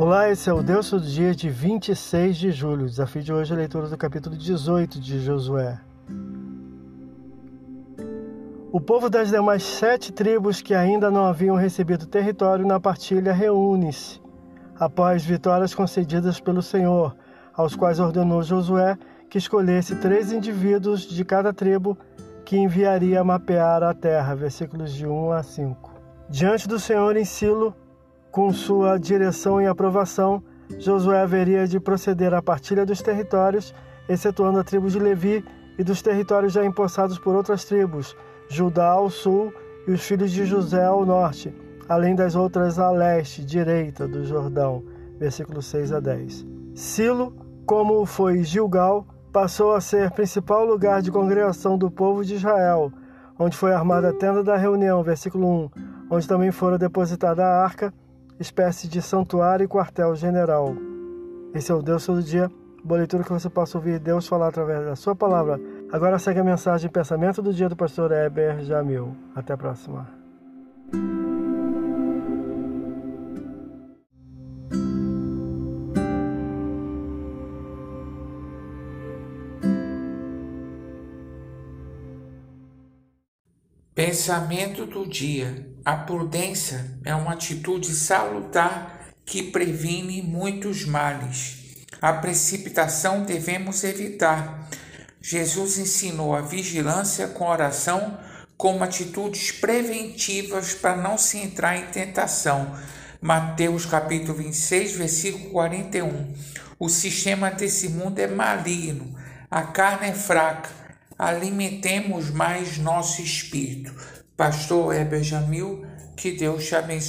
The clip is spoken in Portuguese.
Olá, esse é o Deus do dia de 26 de julho. O desafio de hoje é a leitura do capítulo 18 de Josué. O povo das demais sete tribos que ainda não haviam recebido território na partilha reúne-se, após vitórias concedidas pelo Senhor, aos quais ordenou Josué que escolhesse três indivíduos de cada tribo que enviaria mapear a terra. Versículos de 1 a 5. Diante do Senhor em Silo, com sua direção e aprovação, Josué haveria de proceder à partilha dos territórios, excetuando a tribo de Levi e dos territórios já empossados por outras tribos, Judá ao sul e os filhos de José ao norte, além das outras a leste, direita do Jordão. Versículos 6 a 10. Silo, como foi Gilgal, passou a ser principal lugar de congregação do povo de Israel, onde foi armada a tenda da reunião, versículo 1, onde também fora depositada a arca espécie de santuário e quartel-general. Esse é o Deus todo dia, boa leitura que você possa ouvir Deus falar através da sua palavra. Agora segue a mensagem pensamento do dia do pastor Heber Jamil. Até a próxima. Pensamento do dia: a prudência é uma atitude salutar que previne muitos males. A precipitação devemos evitar. Jesus ensinou a vigilância com oração como atitudes preventivas para não se entrar em tentação. Mateus capítulo 26, versículo 41. O sistema desse mundo é maligno, a carne é fraca alimentemos mais nosso espírito. Pastor Heber Jamil, que Deus te abençoe.